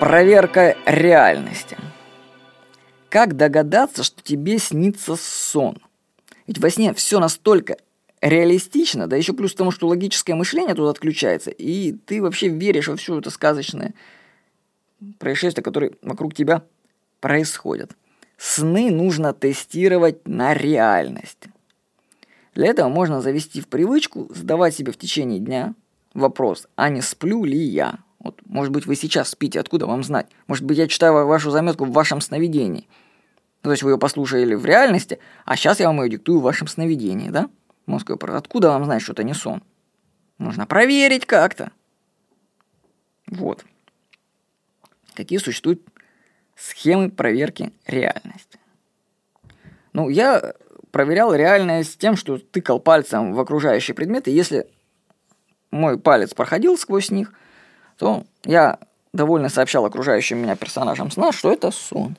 Проверка реальности. Как догадаться, что тебе снится сон? Ведь во сне все настолько реалистично, да еще плюс к тому, что логическое мышление тут отключается, и ты вообще веришь во все это сказочное происшествие, которое вокруг тебя происходят. Сны нужно тестировать на реальность. Для этого можно завести в привычку задавать себе в течение дня вопрос, а не сплю ли я? Вот, может быть, вы сейчас спите, откуда вам знать? Может быть, я читаю вашу заметку в вашем сновидении. Ну, то есть вы ее послушали в реальности, а сейчас я вам ее диктую в вашем сновидении, да? Мозг откуда вам знать, что это не сон? Нужно проверить как-то. Вот. Какие существуют схемы проверки реальности? Ну, я проверял реальность тем, что тыкал пальцем в окружающие предметы. Если мой палец проходил сквозь них, то я довольно сообщал окружающим меня персонажам сна, что это сон.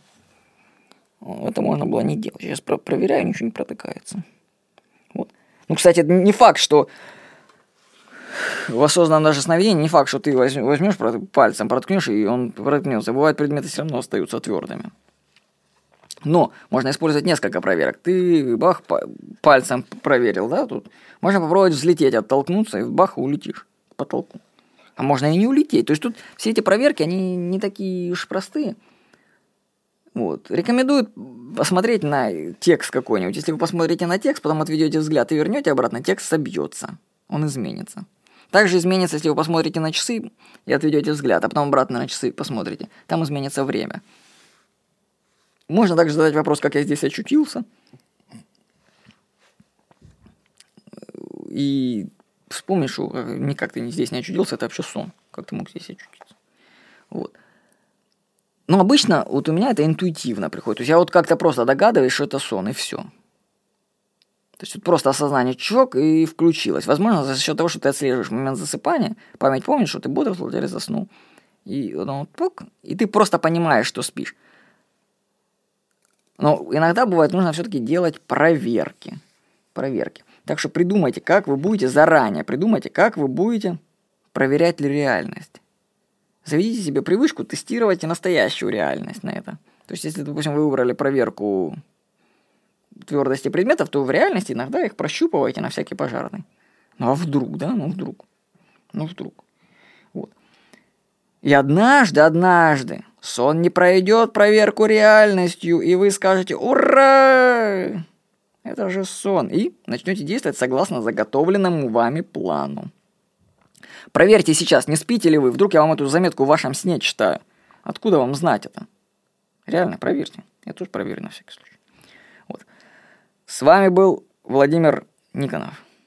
Это можно было не делать. Сейчас про проверяю, ничего не протыкается. Вот. Ну, кстати, не факт, что в осознанном даже сновидении не факт, что ты возьмешь пальцем, проткнешь, и он проткнется. Бывают предметы все равно остаются твердыми. Но можно использовать несколько проверок. Ты бах пальцем проверил, да, тут. Можно попробовать взлететь, оттолкнуться, и бах, улетишь потолку. А можно и не улететь. То есть тут все эти проверки, они не такие уж простые. Вот. Рекомендуют посмотреть на текст какой-нибудь. Если вы посмотрите на текст, потом отведете взгляд и вернете обратно, текст собьется. Он изменится. Также изменится, если вы посмотрите на часы и отведете взгляд, а потом обратно на часы посмотрите. Там изменится время. Можно также задать вопрос, как я здесь очутился. И вспомнишь, что никак ты здесь не очутился, это вообще сон. Как ты мог здесь очутиться? Вот. Но обычно вот у меня это интуитивно приходит. То есть я вот как-то просто догадываюсь, что это сон, и все. То есть вот просто осознание чок и включилось. Возможно, за счет того, что ты отслеживаешь момент засыпания, память помнит, что ты бодрствовал или заснул. И, ну, пук, и ты просто понимаешь, что спишь. Но иногда бывает нужно все-таки делать проверки. Проверки. Так что придумайте, как вы будете заранее, придумайте, как вы будете проверять ли реальность. Заведите себе привычку тестировать настоящую реальность на это. То есть, если, допустим, вы выбрали проверку твердости предметов, то в реальности иногда их прощупываете на всякий пожарный. Ну а вдруг, да? Ну вдруг. Ну вдруг. Вот. И однажды, однажды сон не пройдет проверку реальностью, и вы скажете «Ура!» Это же сон. И начнете действовать согласно заготовленному вами плану. Проверьте сейчас, не спите ли вы. Вдруг я вам эту заметку в вашем сне читаю. Откуда вам знать это? Реально, проверьте. Я тоже проверю на всякий случай. Вот. С вами был Владимир Никонов.